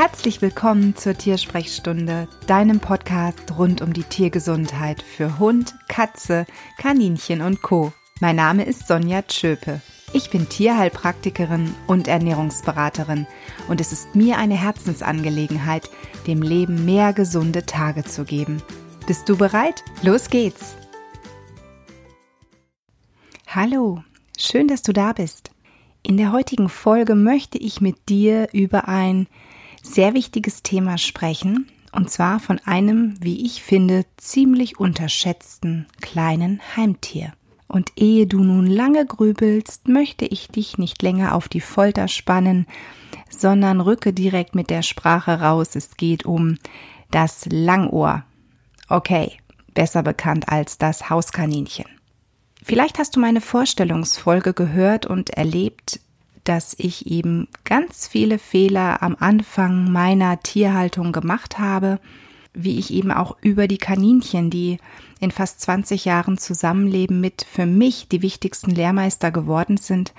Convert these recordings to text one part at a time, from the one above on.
Herzlich willkommen zur Tiersprechstunde, deinem Podcast rund um die Tiergesundheit für Hund, Katze, Kaninchen und Co. Mein Name ist Sonja Tschöpe. Ich bin Tierheilpraktikerin und Ernährungsberaterin und es ist mir eine Herzensangelegenheit, dem Leben mehr gesunde Tage zu geben. Bist du bereit? Los geht's! Hallo, schön, dass du da bist. In der heutigen Folge möchte ich mit dir über ein sehr wichtiges Thema sprechen, und zwar von einem, wie ich finde, ziemlich unterschätzten kleinen Heimtier. Und ehe du nun lange grübelst, möchte ich dich nicht länger auf die Folter spannen, sondern rücke direkt mit der Sprache raus. Es geht um das Langohr. Okay, besser bekannt als das Hauskaninchen. Vielleicht hast du meine Vorstellungsfolge gehört und erlebt, dass ich eben ganz viele Fehler am Anfang meiner Tierhaltung gemacht habe, wie ich eben auch über die Kaninchen, die in fast 20 Jahren Zusammenleben mit für mich die wichtigsten Lehrmeister geworden sind,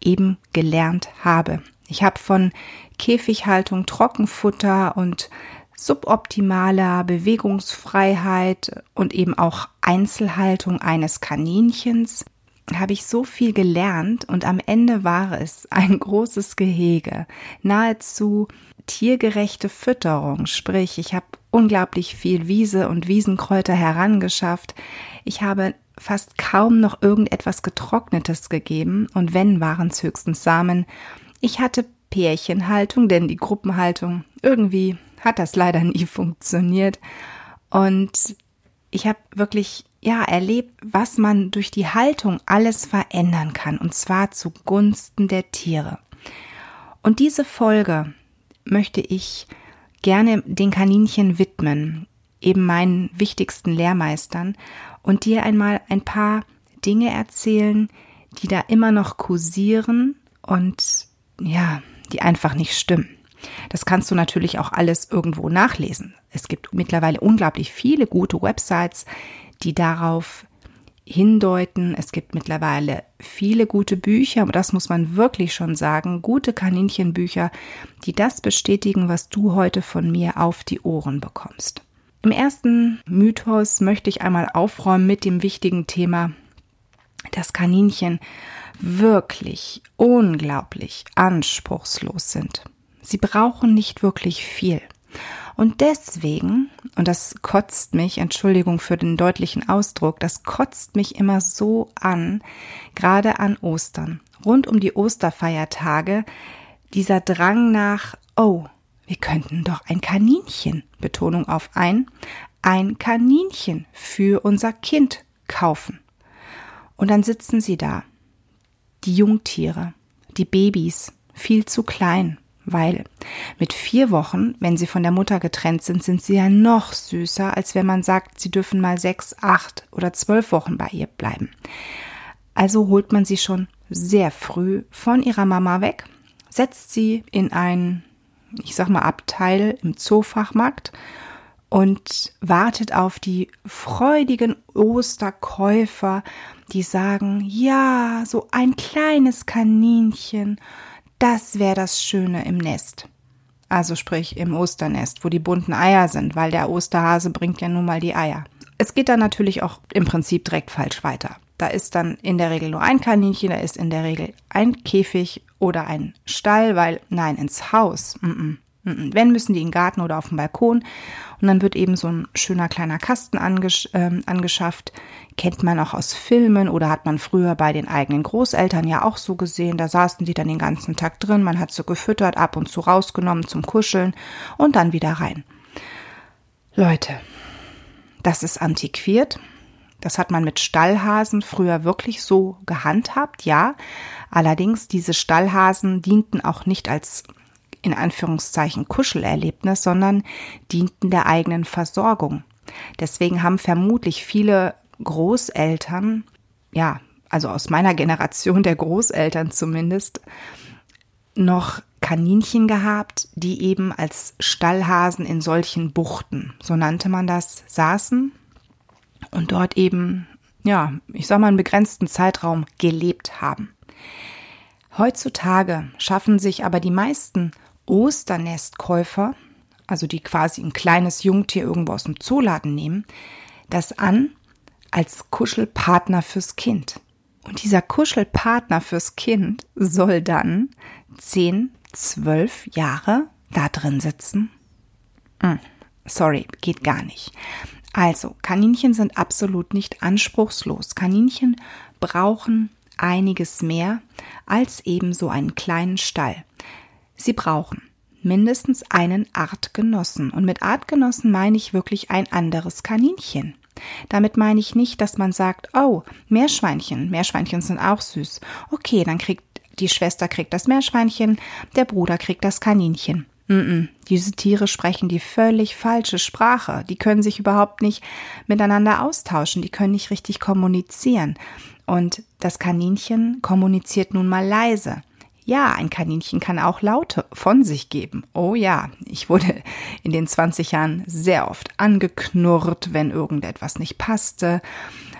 eben gelernt habe. Ich habe von Käfighaltung, Trockenfutter und suboptimaler Bewegungsfreiheit und eben auch Einzelhaltung eines Kaninchens habe ich so viel gelernt und am Ende war es ein großes Gehege, nahezu tiergerechte Fütterung, sprich ich habe unglaublich viel Wiese und Wiesenkräuter herangeschafft. Ich habe fast kaum noch irgendetwas Getrocknetes gegeben und wenn waren es höchstens Samen. Ich hatte Pärchenhaltung, denn die Gruppenhaltung irgendwie hat das leider nie funktioniert und ich habe wirklich ja erlebt, was man durch die Haltung alles verändern kann und zwar zugunsten der Tiere. Und diese Folge möchte ich gerne den Kaninchen widmen, eben meinen wichtigsten Lehrmeistern und dir einmal ein paar Dinge erzählen, die da immer noch kursieren und ja, die einfach nicht stimmen. Das kannst du natürlich auch alles irgendwo nachlesen. Es gibt mittlerweile unglaublich viele gute Websites, die darauf hindeuten. Es gibt mittlerweile viele gute Bücher, aber das muss man wirklich schon sagen, gute Kaninchenbücher, die das bestätigen, was du heute von mir auf die Ohren bekommst. Im ersten Mythos möchte ich einmal aufräumen mit dem wichtigen Thema, dass Kaninchen wirklich unglaublich anspruchslos sind. Sie brauchen nicht wirklich viel. Und deswegen, und das kotzt mich, Entschuldigung für den deutlichen Ausdruck, das kotzt mich immer so an, gerade an Ostern, rund um die Osterfeiertage, dieser Drang nach, oh, wir könnten doch ein Kaninchen, Betonung auf ein, ein Kaninchen für unser Kind kaufen. Und dann sitzen sie da, die Jungtiere, die Babys, viel zu klein, weil mit vier Wochen, wenn sie von der Mutter getrennt sind, sind sie ja noch süßer, als wenn man sagt, sie dürfen mal sechs, acht oder zwölf Wochen bei ihr bleiben. Also holt man sie schon sehr früh von ihrer Mama weg, setzt sie in ein, ich sag mal, Abteil im Zoofachmarkt und wartet auf die freudigen Osterkäufer, die sagen, ja, so ein kleines Kaninchen das wäre das Schöne im Nest. Also sprich im Osternest, wo die bunten Eier sind, weil der Osterhase bringt ja nun mal die Eier. Es geht dann natürlich auch im Prinzip direkt falsch weiter. Da ist dann in der Regel nur ein Kaninchen, da ist in der Regel ein Käfig oder ein Stall, weil nein, ins Haus. Mm -mm. Wenn, müssen die in den Garten oder auf dem Balkon. Und dann wird eben so ein schöner kleiner Kasten angesch äh, angeschafft. Kennt man auch aus Filmen oder hat man früher bei den eigenen Großeltern ja auch so gesehen. Da saßen die dann den ganzen Tag drin. Man hat sie gefüttert, ab und zu rausgenommen zum Kuscheln und dann wieder rein. Leute, das ist antiquiert. Das hat man mit Stallhasen früher wirklich so gehandhabt, ja. Allerdings, diese Stallhasen dienten auch nicht als in Anführungszeichen Kuschelerlebnis, sondern dienten der eigenen Versorgung. Deswegen haben vermutlich viele Großeltern, ja, also aus meiner Generation der Großeltern zumindest, noch Kaninchen gehabt, die eben als Stallhasen in solchen Buchten, so nannte man das, saßen und dort eben, ja, ich sag mal, einen begrenzten Zeitraum gelebt haben. Heutzutage schaffen sich aber die meisten Osternestkäufer, also die quasi ein kleines Jungtier irgendwo aus dem Zooladen nehmen, das an als Kuschelpartner fürs Kind. Und dieser Kuschelpartner fürs Kind soll dann 10, 12 Jahre da drin sitzen? Hm, sorry, geht gar nicht. Also, Kaninchen sind absolut nicht anspruchslos. Kaninchen brauchen einiges mehr als eben so einen kleinen Stall. Sie brauchen mindestens einen Artgenossen. Und mit Artgenossen meine ich wirklich ein anderes Kaninchen. Damit meine ich nicht, dass man sagt, oh, Meerschweinchen, Meerschweinchen sind auch süß. Okay, dann kriegt die Schwester kriegt das Meerschweinchen, der Bruder kriegt das Kaninchen. Mm -mm. Diese Tiere sprechen die völlig falsche Sprache. Die können sich überhaupt nicht miteinander austauschen. Die können nicht richtig kommunizieren. Und das Kaninchen kommuniziert nun mal leise. Ja, ein Kaninchen kann auch Laute von sich geben. Oh ja, ich wurde in den 20 Jahren sehr oft angeknurrt, wenn irgendetwas nicht passte.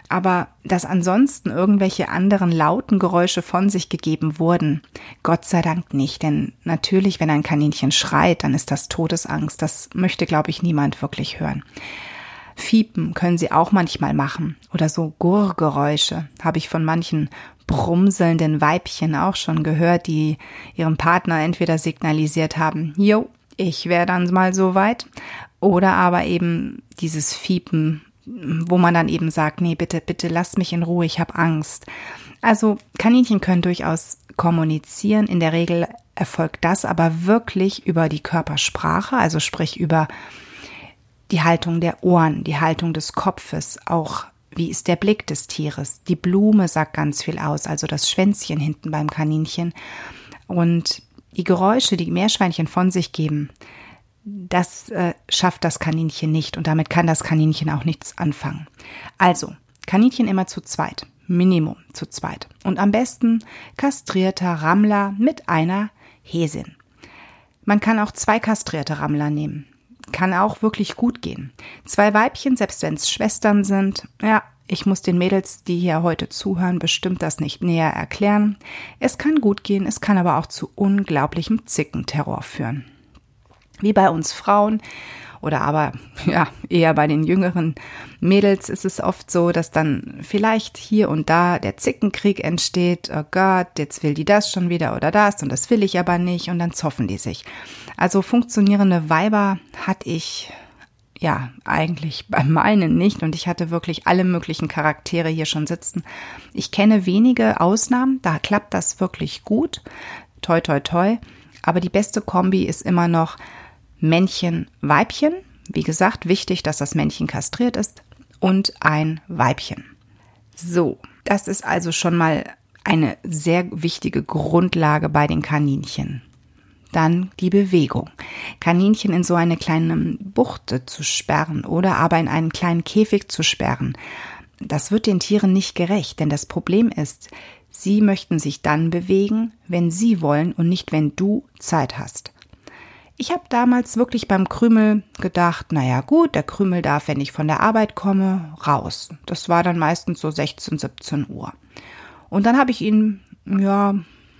Aber dass ansonsten irgendwelche anderen lauten Geräusche von sich gegeben wurden, Gott sei Dank nicht. Denn natürlich, wenn ein Kaninchen schreit, dann ist das Todesangst. Das möchte, glaube ich, niemand wirklich hören. Fiepen können sie auch manchmal machen. Oder so Gurrgeräusche habe ich von manchen brumselnden Weibchen auch schon gehört, die ihrem Partner entweder signalisiert haben, jo, ich wäre dann mal so weit, oder aber eben dieses Fiepen, wo man dann eben sagt, nee, bitte, bitte lass mich in Ruhe, ich habe Angst. Also Kaninchen können durchaus kommunizieren. In der Regel erfolgt das aber wirklich über die Körpersprache, also sprich über die Haltung der Ohren, die Haltung des Kopfes, auch wie ist der Blick des Tieres. Die Blume sagt ganz viel aus, also das Schwänzchen hinten beim Kaninchen. Und die Geräusche, die Meerschweinchen von sich geben, das äh, schafft das Kaninchen nicht und damit kann das Kaninchen auch nichts anfangen. Also, Kaninchen immer zu zweit, Minimum zu zweit. Und am besten kastrierter Rammler mit einer Häsin. Man kann auch zwei kastrierte Rammler nehmen kann auch wirklich gut gehen. Zwei Weibchen, selbst wenn es Schwestern sind, ja, ich muss den Mädels, die hier heute zuhören, bestimmt das nicht näher erklären. Es kann gut gehen, es kann aber auch zu unglaublichem Zickenterror führen. Wie bei uns Frauen oder aber ja, eher bei den jüngeren Mädels ist es oft so, dass dann vielleicht hier und da der Zickenkrieg entsteht. Oh Gott, jetzt will die das schon wieder oder das und das will ich aber nicht und dann zoffen die sich. Also funktionierende Weiber hatte ich ja, eigentlich bei meinen nicht und ich hatte wirklich alle möglichen Charaktere hier schon sitzen. Ich kenne wenige Ausnahmen, da klappt das wirklich gut. Toi, toi, toi. Aber die beste Kombi ist immer noch Männchen, Weibchen. Wie gesagt, wichtig, dass das Männchen kastriert ist und ein Weibchen. So, das ist also schon mal eine sehr wichtige Grundlage bei den Kaninchen. Dann die Bewegung. Kaninchen in so eine kleine Buchte zu sperren oder aber in einen kleinen Käfig zu sperren, das wird den Tieren nicht gerecht, denn das Problem ist, sie möchten sich dann bewegen, wenn sie wollen und nicht, wenn du Zeit hast. Ich habe damals wirklich beim Krümel gedacht, naja gut, der Krümel darf, wenn ich von der Arbeit komme, raus. Das war dann meistens so 16, 17 Uhr. Und dann habe ich ihn, ja,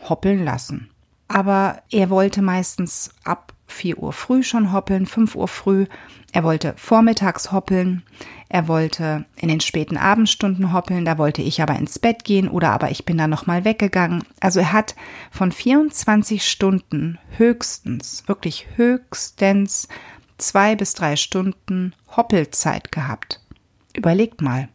hoppeln lassen. Aber er wollte meistens ab 4 Uhr früh schon hoppeln, 5 Uhr früh. Er wollte vormittags hoppeln. Er wollte in den späten Abendstunden hoppeln, da wollte ich aber ins Bett gehen oder aber ich bin dann nochmal weggegangen. Also er hat von 24 Stunden höchstens, wirklich höchstens zwei bis drei Stunden Hoppelzeit gehabt. Überlegt mal.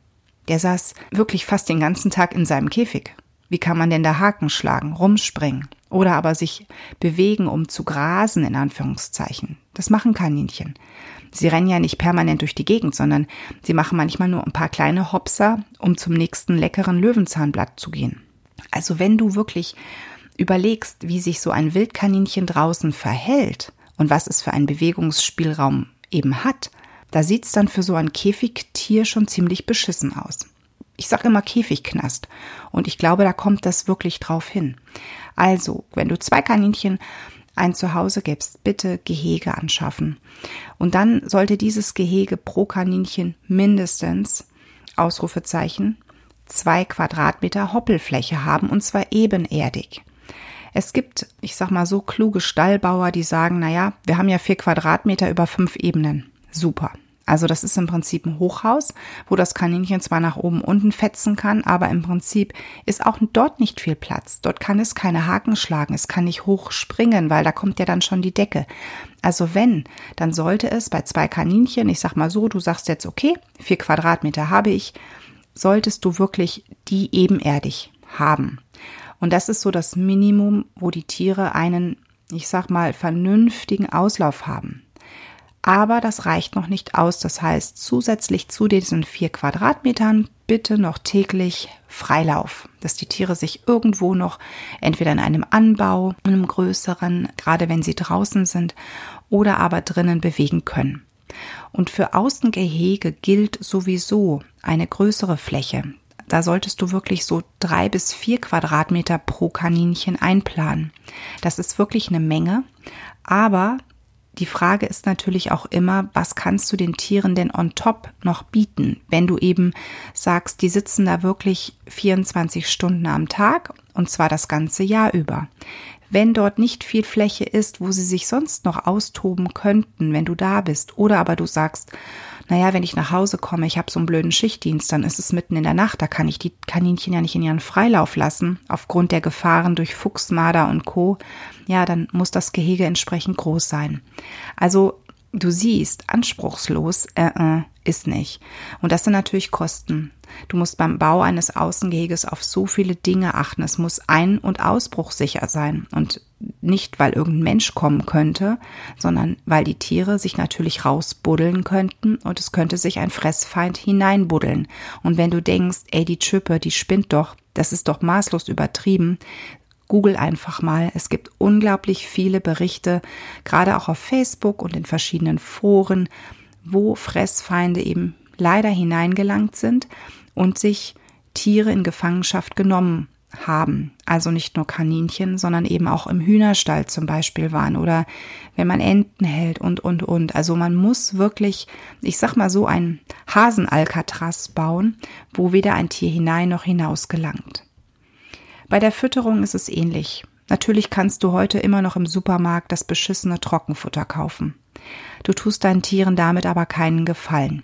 Der saß wirklich fast den ganzen Tag in seinem Käfig. Wie kann man denn da Haken schlagen, rumspringen oder aber sich bewegen, um zu grasen, in Anführungszeichen? Das machen Kaninchen. Sie rennen ja nicht permanent durch die Gegend, sondern sie machen manchmal nur ein paar kleine Hopser, um zum nächsten leckeren Löwenzahnblatt zu gehen. Also wenn du wirklich überlegst, wie sich so ein Wildkaninchen draußen verhält und was es für einen Bewegungsspielraum eben hat, da sieht's dann für so ein Käfigtier schon ziemlich beschissen aus. Ich sage immer Käfigknast und ich glaube, da kommt das wirklich drauf hin. Also, wenn du zwei Kaninchen ein Zuhause gibst, bitte Gehege anschaffen. Und dann sollte dieses Gehege pro Kaninchen mindestens, Ausrufezeichen, zwei Quadratmeter Hoppelfläche haben und zwar ebenerdig. Es gibt, ich sag mal so, kluge Stallbauer, die sagen, na ja, wir haben ja vier Quadratmeter über fünf Ebenen. Super. Also das ist im Prinzip ein Hochhaus, wo das Kaninchen zwar nach oben unten fetzen kann, aber im Prinzip ist auch dort nicht viel Platz. Dort kann es keine Haken schlagen, es kann nicht hoch springen, weil da kommt ja dann schon die Decke. Also wenn, dann sollte es bei zwei Kaninchen, ich sag mal so, du sagst jetzt, okay, vier Quadratmeter habe ich, solltest du wirklich die ebenerdig haben. Und das ist so das Minimum, wo die Tiere einen, ich sag mal, vernünftigen Auslauf haben. Aber das reicht noch nicht aus. Das heißt, zusätzlich zu diesen vier Quadratmetern bitte noch täglich Freilauf, dass die Tiere sich irgendwo noch entweder in einem Anbau, in einem größeren, gerade wenn sie draußen sind, oder aber drinnen bewegen können. Und für Außengehege gilt sowieso eine größere Fläche. Da solltest du wirklich so drei bis vier Quadratmeter pro Kaninchen einplanen. Das ist wirklich eine Menge. Aber die Frage ist natürlich auch immer, was kannst du den Tieren denn on top noch bieten, wenn du eben sagst, die sitzen da wirklich 24 Stunden am Tag und zwar das ganze Jahr über. Wenn dort nicht viel Fläche ist, wo sie sich sonst noch austoben könnten, wenn du da bist, oder aber du sagst, naja, wenn ich nach Hause komme, ich habe so einen blöden Schichtdienst, dann ist es mitten in der Nacht, da kann ich die Kaninchen ja nicht in ihren Freilauf lassen, aufgrund der Gefahren durch Fuchs, Marder und Co. Ja, dann muss das Gehege entsprechend groß sein. Also du siehst, anspruchslos äh, äh, ist nicht. Und das sind natürlich Kosten. Du musst beim Bau eines Außengeheges auf so viele Dinge achten. Es muss ein- und ausbruchsicher sein. Und nicht, weil irgendein Mensch kommen könnte, sondern weil die Tiere sich natürlich rausbuddeln könnten und es könnte sich ein Fressfeind hineinbuddeln. Und wenn du denkst, ey, die Chippe, die spinnt doch, das ist doch maßlos übertrieben, Google einfach mal. Es gibt unglaublich viele Berichte, gerade auch auf Facebook und in verschiedenen Foren, wo Fressfeinde eben leider hineingelangt sind und sich Tiere in Gefangenschaft genommen haben. Also nicht nur Kaninchen, sondern eben auch im Hühnerstall zum Beispiel waren oder wenn man Enten hält und, und, und. Also man muss wirklich, ich sag mal so, ein Hasenalcatraz bauen, wo weder ein Tier hinein noch hinaus gelangt. Bei der Fütterung ist es ähnlich. Natürlich kannst du heute immer noch im Supermarkt das beschissene Trockenfutter kaufen. Du tust deinen Tieren damit aber keinen Gefallen.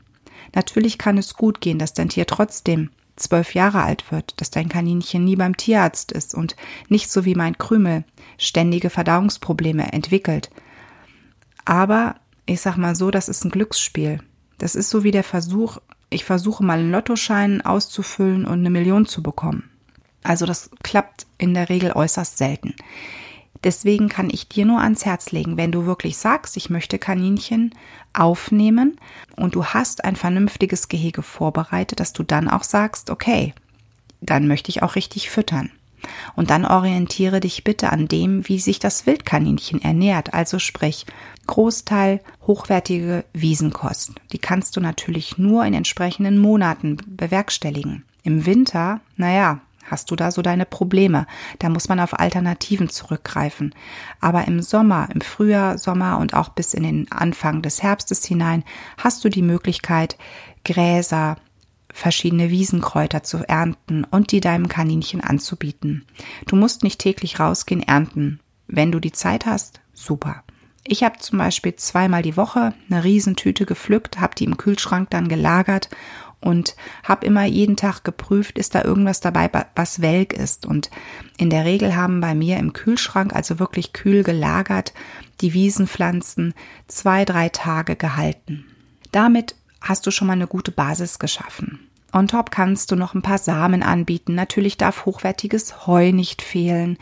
Natürlich kann es gut gehen, dass dein Tier trotzdem zwölf Jahre alt wird, dass dein Kaninchen nie beim Tierarzt ist und nicht so wie mein Krümel ständige Verdauungsprobleme entwickelt. Aber ich sag mal so, das ist ein Glücksspiel. Das ist so wie der Versuch, ich versuche mal einen Lottoschein auszufüllen und eine Million zu bekommen. Also das klappt in der Regel äußerst selten. Deswegen kann ich dir nur ans Herz legen, wenn du wirklich sagst, ich möchte Kaninchen aufnehmen und du hast ein vernünftiges Gehege vorbereitet, dass du dann auch sagst, okay, dann möchte ich auch richtig füttern. Und dann orientiere dich bitte an dem, wie sich das Wildkaninchen ernährt. Also sprich, Großteil hochwertige Wiesenkost. Die kannst du natürlich nur in entsprechenden Monaten bewerkstelligen. Im Winter, naja, hast du da so deine Probleme. Da muss man auf Alternativen zurückgreifen. Aber im Sommer, im Frühjahr, Sommer und auch bis in den Anfang des Herbstes hinein hast du die Möglichkeit, Gräser, verschiedene Wiesenkräuter zu ernten und die deinem Kaninchen anzubieten. Du musst nicht täglich rausgehen ernten. Wenn du die Zeit hast, super. Ich habe zum Beispiel zweimal die Woche eine Riesentüte gepflückt, habe die im Kühlschrank dann gelagert und habe immer jeden Tag geprüft, ist da irgendwas dabei, was welk ist. Und in der Regel haben bei mir im Kühlschrank, also wirklich kühl gelagert, die Wiesenpflanzen zwei, drei Tage gehalten. Damit hast du schon mal eine gute Basis geschaffen. On top kannst du noch ein paar Samen anbieten. Natürlich darf hochwertiges Heu nicht fehlen.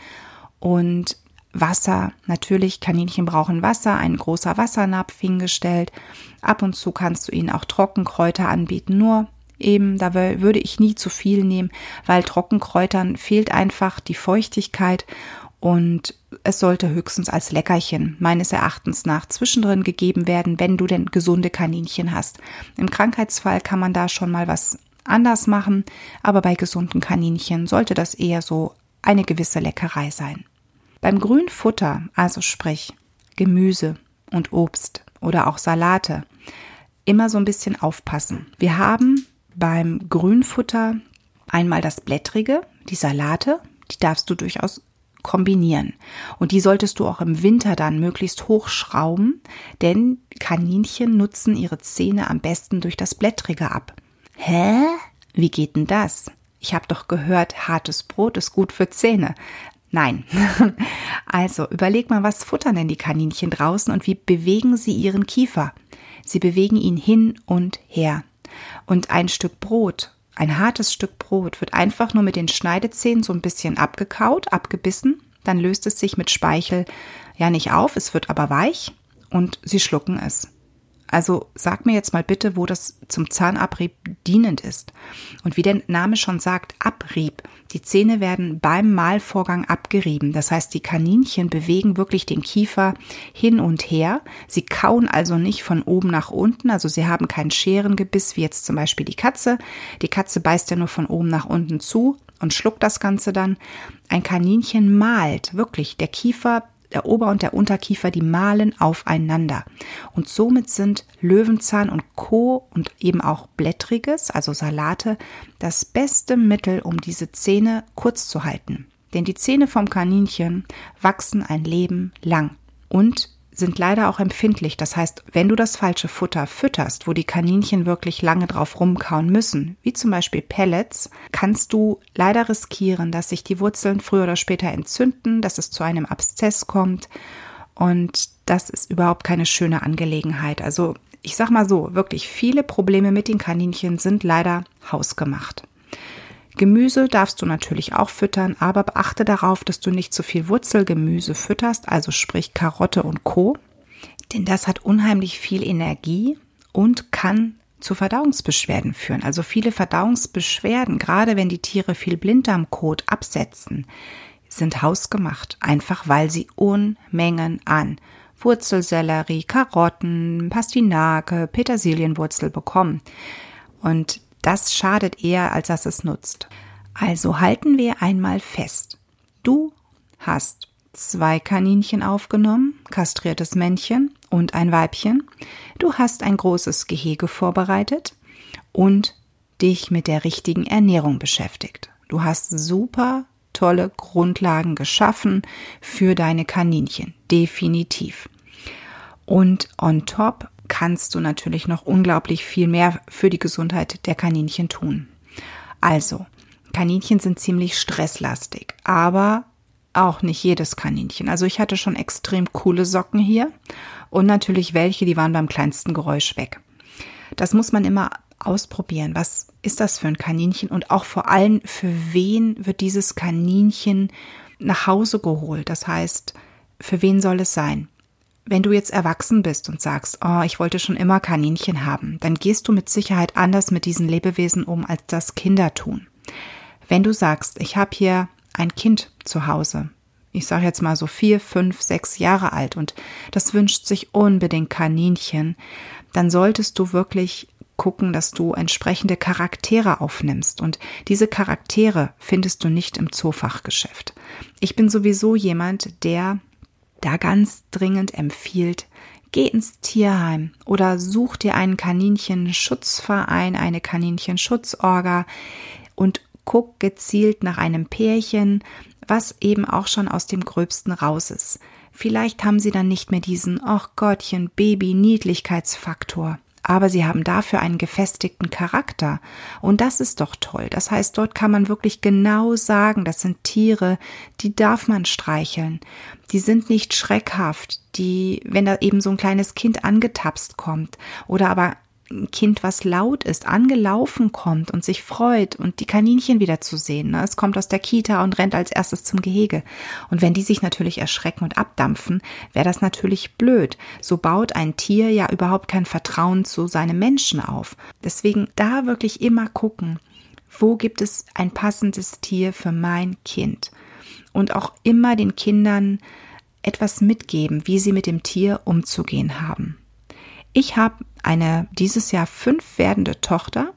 Und Wasser. Natürlich, Kaninchen brauchen Wasser, ein großer Wassernapf hingestellt. Ab und zu kannst du ihnen auch Trockenkräuter anbieten, nur eben, da würde ich nie zu viel nehmen, weil Trockenkräutern fehlt einfach die Feuchtigkeit und es sollte höchstens als Leckerchen meines Erachtens nach zwischendrin gegeben werden, wenn du denn gesunde Kaninchen hast. Im Krankheitsfall kann man da schon mal was anders machen, aber bei gesunden Kaninchen sollte das eher so eine gewisse Leckerei sein. Beim Grünfutter, also sprich Gemüse und Obst oder auch Salate, immer so ein bisschen aufpassen. Wir haben beim Grünfutter einmal das Blättrige, die Salate, die darfst du durchaus kombinieren. Und die solltest du auch im Winter dann möglichst hochschrauben, denn Kaninchen nutzen ihre Zähne am besten durch das Blättrige ab. Hä? Wie geht denn das? Ich habe doch gehört, hartes Brot ist gut für Zähne. Nein. Also überleg mal, was futtern denn die Kaninchen draußen und wie bewegen sie ihren Kiefer? Sie bewegen ihn hin und her. Und ein Stück Brot, ein hartes Stück Brot wird einfach nur mit den Schneidezähnen so ein bisschen abgekaut, abgebissen, dann löst es sich mit Speichel ja nicht auf, es wird aber weich und sie schlucken es. Also sag mir jetzt mal bitte, wo das zum Zahnabrieb dienend ist. Und wie der Name schon sagt, Abrieb. Die Zähne werden beim Mahlvorgang abgerieben. Das heißt, die Kaninchen bewegen wirklich den Kiefer hin und her. Sie kauen also nicht von oben nach unten. Also sie haben kein Scherengebiss wie jetzt zum Beispiel die Katze. Die Katze beißt ja nur von oben nach unten zu und schluckt das Ganze dann. Ein Kaninchen malt wirklich. Der Kiefer der Ober- und der Unterkiefer, die malen aufeinander. Und somit sind Löwenzahn und Co. und eben auch Blättriges, also Salate, das beste Mittel, um diese Zähne kurz zu halten. Denn die Zähne vom Kaninchen wachsen ein Leben lang. Und sind leider auch empfindlich. Das heißt, wenn du das falsche Futter fütterst, wo die Kaninchen wirklich lange drauf rumkauen müssen, wie zum Beispiel Pellets, kannst du leider riskieren, dass sich die Wurzeln früher oder später entzünden, dass es zu einem Abszess kommt. Und das ist überhaupt keine schöne Angelegenheit. Also ich sag mal so, wirklich viele Probleme mit den Kaninchen sind leider hausgemacht. Gemüse darfst du natürlich auch füttern, aber beachte darauf, dass du nicht zu viel Wurzelgemüse fütterst, also sprich Karotte und Co. Denn das hat unheimlich viel Energie und kann zu Verdauungsbeschwerden führen. Also viele Verdauungsbeschwerden, gerade wenn die Tiere viel Blinddarmkot absetzen, sind hausgemacht, einfach weil sie Unmengen an Wurzelsellerie, Karotten, Pastinake, Petersilienwurzel bekommen. Und das schadet eher, als dass es nutzt. Also halten wir einmal fest. Du hast zwei Kaninchen aufgenommen, kastriertes Männchen und ein Weibchen. Du hast ein großes Gehege vorbereitet und dich mit der richtigen Ernährung beschäftigt. Du hast super tolle Grundlagen geschaffen für deine Kaninchen. Definitiv. Und on top kannst du natürlich noch unglaublich viel mehr für die Gesundheit der Kaninchen tun. Also, Kaninchen sind ziemlich stresslastig, aber auch nicht jedes Kaninchen. Also ich hatte schon extrem coole Socken hier und natürlich welche, die waren beim kleinsten Geräusch weg. Das muss man immer ausprobieren. Was ist das für ein Kaninchen? Und auch vor allem, für wen wird dieses Kaninchen nach Hause geholt? Das heißt, für wen soll es sein? Wenn du jetzt erwachsen bist und sagst, oh, ich wollte schon immer Kaninchen haben, dann gehst du mit Sicherheit anders mit diesen Lebewesen um, als das Kinder tun. Wenn du sagst, ich habe hier ein Kind zu Hause, ich sage jetzt mal so vier, fünf, sechs Jahre alt und das wünscht sich unbedingt Kaninchen, dann solltest du wirklich gucken, dass du entsprechende Charaktere aufnimmst. Und diese Charaktere findest du nicht im Zoofachgeschäft. Ich bin sowieso jemand, der da ganz dringend empfiehlt, geh ins Tierheim oder such dir einen Kaninchenschutzverein, eine Kaninchenschutzorga und guck gezielt nach einem Pärchen, was eben auch schon aus dem Gröbsten raus ist. Vielleicht haben sie dann nicht mehr diesen, ach Gottchen, Baby, Niedlichkeitsfaktor aber sie haben dafür einen gefestigten Charakter. Und das ist doch toll. Das heißt, dort kann man wirklich genau sagen, das sind Tiere, die darf man streicheln. Die sind nicht schreckhaft, die, wenn da eben so ein kleines Kind angetapst kommt oder aber Kind, was laut ist, angelaufen kommt und sich freut und die Kaninchen wieder zu sehen. Ne? Es kommt aus der Kita und rennt als erstes zum Gehege. Und wenn die sich natürlich erschrecken und abdampfen, wäre das natürlich blöd. So baut ein Tier ja überhaupt kein Vertrauen zu seinem Menschen auf. Deswegen da wirklich immer gucken, wo gibt es ein passendes Tier für mein Kind? Und auch immer den Kindern etwas mitgeben, wie sie mit dem Tier umzugehen haben. Ich habe eine dieses Jahr fünf werdende Tochter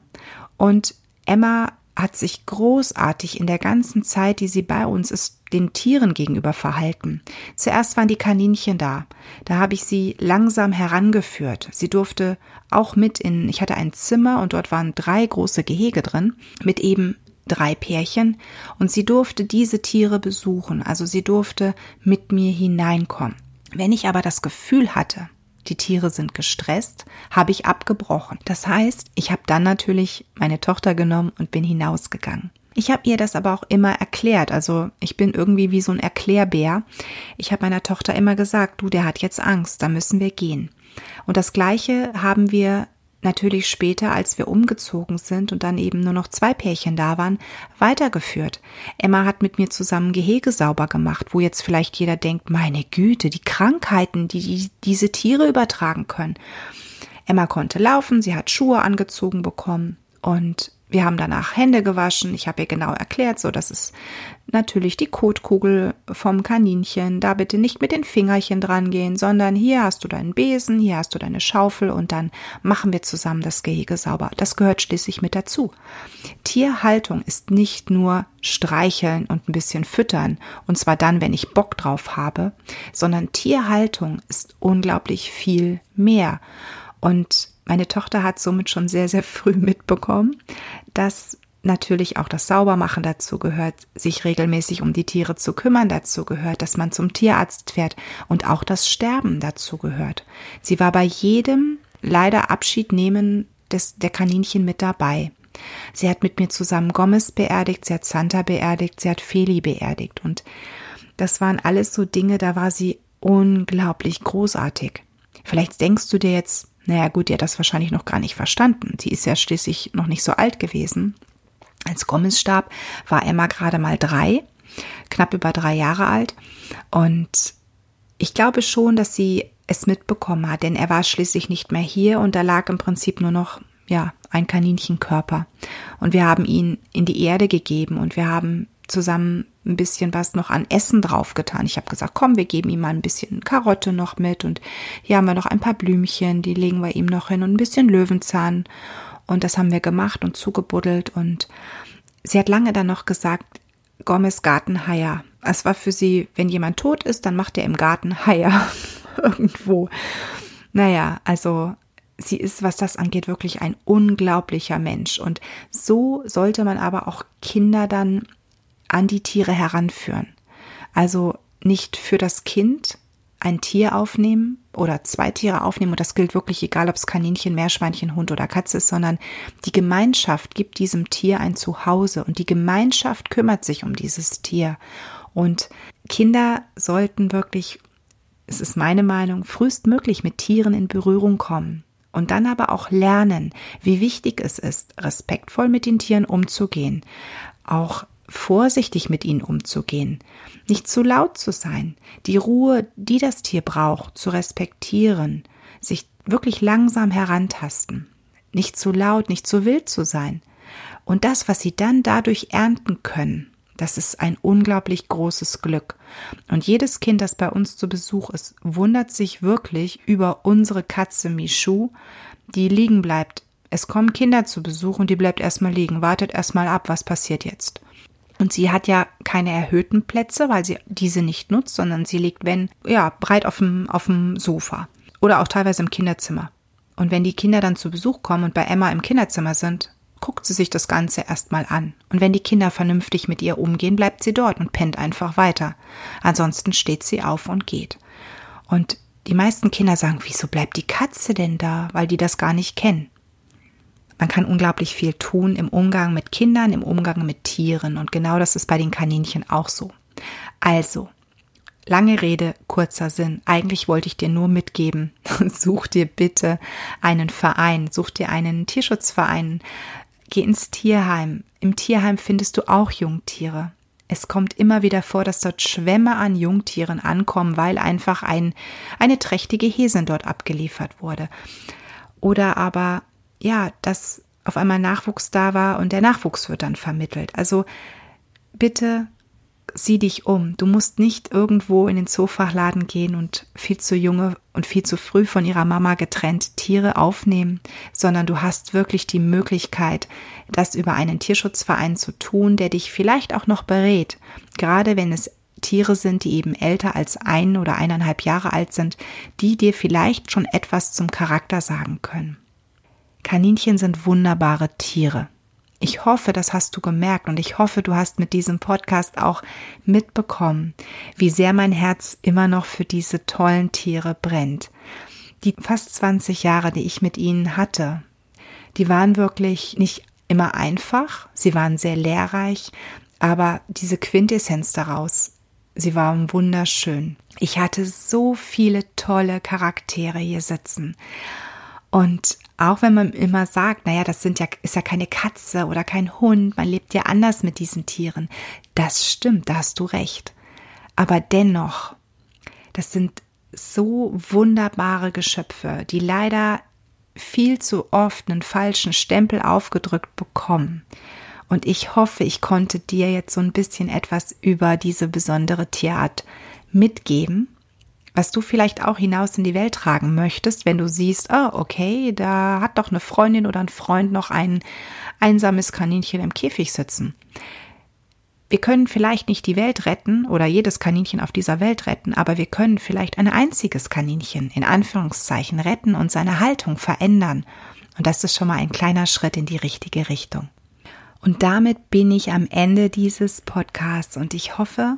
und Emma hat sich großartig in der ganzen Zeit, die sie bei uns ist, den Tieren gegenüber verhalten. Zuerst waren die Kaninchen da. Da habe ich sie langsam herangeführt. Sie durfte auch mit in, ich hatte ein Zimmer und dort waren drei große Gehege drin, mit eben drei Pärchen und sie durfte diese Tiere besuchen, also sie durfte mit mir hineinkommen. Wenn ich aber das Gefühl hatte, die Tiere sind gestresst, habe ich abgebrochen. Das heißt, ich habe dann natürlich meine Tochter genommen und bin hinausgegangen. Ich habe ihr das aber auch immer erklärt. Also ich bin irgendwie wie so ein Erklärbär. Ich habe meiner Tochter immer gesagt, du, der hat jetzt Angst, da müssen wir gehen. Und das Gleiche haben wir natürlich später, als wir umgezogen sind und dann eben nur noch zwei Pärchen da waren, weitergeführt. Emma hat mit mir zusammen Gehege sauber gemacht, wo jetzt vielleicht jeder denkt, meine Güte, die Krankheiten, die, die diese Tiere übertragen können. Emma konnte laufen, sie hat Schuhe angezogen bekommen und wir haben danach Hände gewaschen. Ich habe ihr genau erklärt, so dass es natürlich die Kotkugel vom Kaninchen, da bitte nicht mit den Fingerchen dran gehen, sondern hier hast du deinen Besen, hier hast du deine Schaufel und dann machen wir zusammen das Gehege sauber. Das gehört schließlich mit dazu. Tierhaltung ist nicht nur streicheln und ein bisschen füttern, und zwar dann, wenn ich Bock drauf habe, sondern Tierhaltung ist unglaublich viel mehr. Und meine Tochter hat somit schon sehr, sehr früh mitbekommen, dass natürlich auch das Saubermachen dazu gehört, sich regelmäßig um die Tiere zu kümmern dazu gehört, dass man zum Tierarzt fährt und auch das Sterben dazu gehört. Sie war bei jedem leider Abschied nehmen des, der Kaninchen mit dabei. Sie hat mit mir zusammen Gomez beerdigt, sie hat Santa beerdigt, sie hat Feli beerdigt und das waren alles so Dinge, da war sie unglaublich großartig. Vielleicht denkst du dir jetzt, naja gut, die hat das wahrscheinlich noch gar nicht verstanden. Die ist ja schließlich noch nicht so alt gewesen. Als Gomez starb, war Emma gerade mal drei, knapp über drei Jahre alt. Und ich glaube schon, dass sie es mitbekommen hat, denn er war schließlich nicht mehr hier und da lag im Prinzip nur noch, ja, ein Kaninchenkörper. Und wir haben ihn in die Erde gegeben und wir haben zusammen ein bisschen was noch an Essen draufgetan. Ich habe gesagt, komm, wir geben ihm mal ein bisschen Karotte noch mit und hier haben wir noch ein paar Blümchen, die legen wir ihm noch hin und ein bisschen Löwenzahn. Und das haben wir gemacht und zugebuddelt und sie hat lange dann noch gesagt, Gomez Gartenhaier. Es war für sie, wenn jemand tot ist, dann macht er im Garten Haier irgendwo. Naja, also sie ist, was das angeht, wirklich ein unglaublicher Mensch. Und so sollte man aber auch Kinder dann an die Tiere heranführen. Also nicht für das Kind ein Tier aufnehmen oder zwei Tiere aufnehmen und das gilt wirklich egal, ob es Kaninchen, Meerschweinchen, Hund oder Katze ist, sondern die Gemeinschaft gibt diesem Tier ein Zuhause und die Gemeinschaft kümmert sich um dieses Tier. Und Kinder sollten wirklich, es ist meine Meinung, frühestmöglich mit Tieren in Berührung kommen und dann aber auch lernen, wie wichtig es ist, respektvoll mit den Tieren umzugehen, auch vorsichtig mit ihnen umzugehen, nicht zu laut zu sein, die Ruhe, die das Tier braucht, zu respektieren, sich wirklich langsam herantasten, nicht zu laut, nicht zu wild zu sein. Und das, was sie dann dadurch ernten können, das ist ein unglaublich großes Glück. Und jedes Kind, das bei uns zu Besuch ist, wundert sich wirklich über unsere Katze Michu, die liegen bleibt. Es kommen Kinder zu Besuch und die bleibt erstmal liegen, wartet erstmal ab, was passiert jetzt. Und sie hat ja keine erhöhten Plätze, weil sie diese nicht nutzt, sondern sie liegt, wenn, ja, breit auf dem, auf dem Sofa. Oder auch teilweise im Kinderzimmer. Und wenn die Kinder dann zu Besuch kommen und bei Emma im Kinderzimmer sind, guckt sie sich das Ganze erstmal an. Und wenn die Kinder vernünftig mit ihr umgehen, bleibt sie dort und pennt einfach weiter. Ansonsten steht sie auf und geht. Und die meisten Kinder sagen, wieso bleibt die Katze denn da? Weil die das gar nicht kennen. Man kann unglaublich viel tun im Umgang mit Kindern, im Umgang mit Tieren und genau das ist bei den Kaninchen auch so. Also, lange Rede, kurzer Sinn. Eigentlich wollte ich dir nur mitgeben, such dir bitte einen Verein, such dir einen Tierschutzverein, geh ins Tierheim. Im Tierheim findest du auch Jungtiere. Es kommt immer wieder vor, dass dort Schwämme an Jungtieren ankommen, weil einfach ein, eine trächtige Häsin dort abgeliefert wurde. Oder aber ja, dass auf einmal Nachwuchs da war und der Nachwuchs wird dann vermittelt. Also bitte sieh dich um. Du musst nicht irgendwo in den Zoofachladen gehen und viel zu junge und viel zu früh von ihrer Mama getrennt Tiere aufnehmen, sondern du hast wirklich die Möglichkeit, das über einen Tierschutzverein zu tun, der dich vielleicht auch noch berät, gerade wenn es Tiere sind, die eben älter als ein oder eineinhalb Jahre alt sind, die dir vielleicht schon etwas zum Charakter sagen können. Kaninchen sind wunderbare Tiere. Ich hoffe, das hast du gemerkt und ich hoffe, du hast mit diesem Podcast auch mitbekommen, wie sehr mein Herz immer noch für diese tollen Tiere brennt. Die fast 20 Jahre, die ich mit ihnen hatte, die waren wirklich nicht immer einfach, sie waren sehr lehrreich, aber diese Quintessenz daraus, sie waren wunderschön. Ich hatte so viele tolle Charaktere hier sitzen. Und auch wenn man immer sagt, naja, das sind ja, ist ja keine Katze oder kein Hund, man lebt ja anders mit diesen Tieren. Das stimmt, da hast du recht. Aber dennoch, das sind so wunderbare Geschöpfe, die leider viel zu oft einen falschen Stempel aufgedrückt bekommen. Und ich hoffe, ich konnte dir jetzt so ein bisschen etwas über diese besondere Tierart mitgeben, was du vielleicht auch hinaus in die Welt tragen möchtest, wenn du siehst, oh, okay, da hat doch eine Freundin oder ein Freund noch ein einsames Kaninchen im Käfig sitzen. Wir können vielleicht nicht die Welt retten oder jedes Kaninchen auf dieser Welt retten, aber wir können vielleicht ein einziges Kaninchen in Anführungszeichen retten und seine Haltung verändern. Und das ist schon mal ein kleiner Schritt in die richtige Richtung. Und damit bin ich am Ende dieses Podcasts und ich hoffe,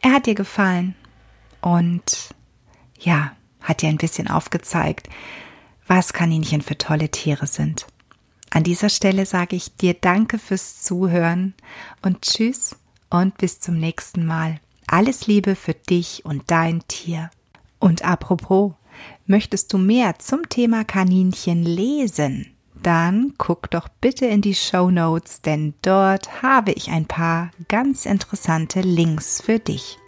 er hat dir gefallen und ja, hat dir ein bisschen aufgezeigt, was Kaninchen für tolle Tiere sind. An dieser Stelle sage ich dir Danke fürs Zuhören und Tschüss und bis zum nächsten Mal. Alles Liebe für dich und dein Tier. Und apropos, möchtest du mehr zum Thema Kaninchen lesen? Dann guck doch bitte in die Show Notes, denn dort habe ich ein paar ganz interessante Links für dich.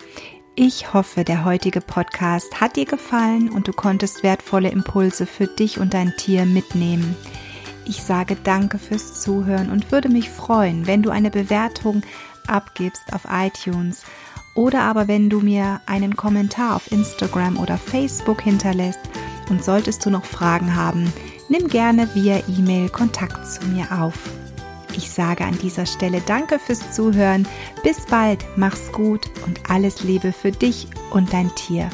Ich hoffe, der heutige Podcast hat dir gefallen und du konntest wertvolle Impulse für dich und dein Tier mitnehmen. Ich sage danke fürs Zuhören und würde mich freuen, wenn du eine Bewertung abgibst auf iTunes oder aber wenn du mir einen Kommentar auf Instagram oder Facebook hinterlässt. Und solltest du noch Fragen haben, nimm gerne via E-Mail Kontakt zu mir auf. Ich sage an dieser Stelle Danke fürs Zuhören. Bis bald, mach's gut und alles Liebe für dich und dein Tier.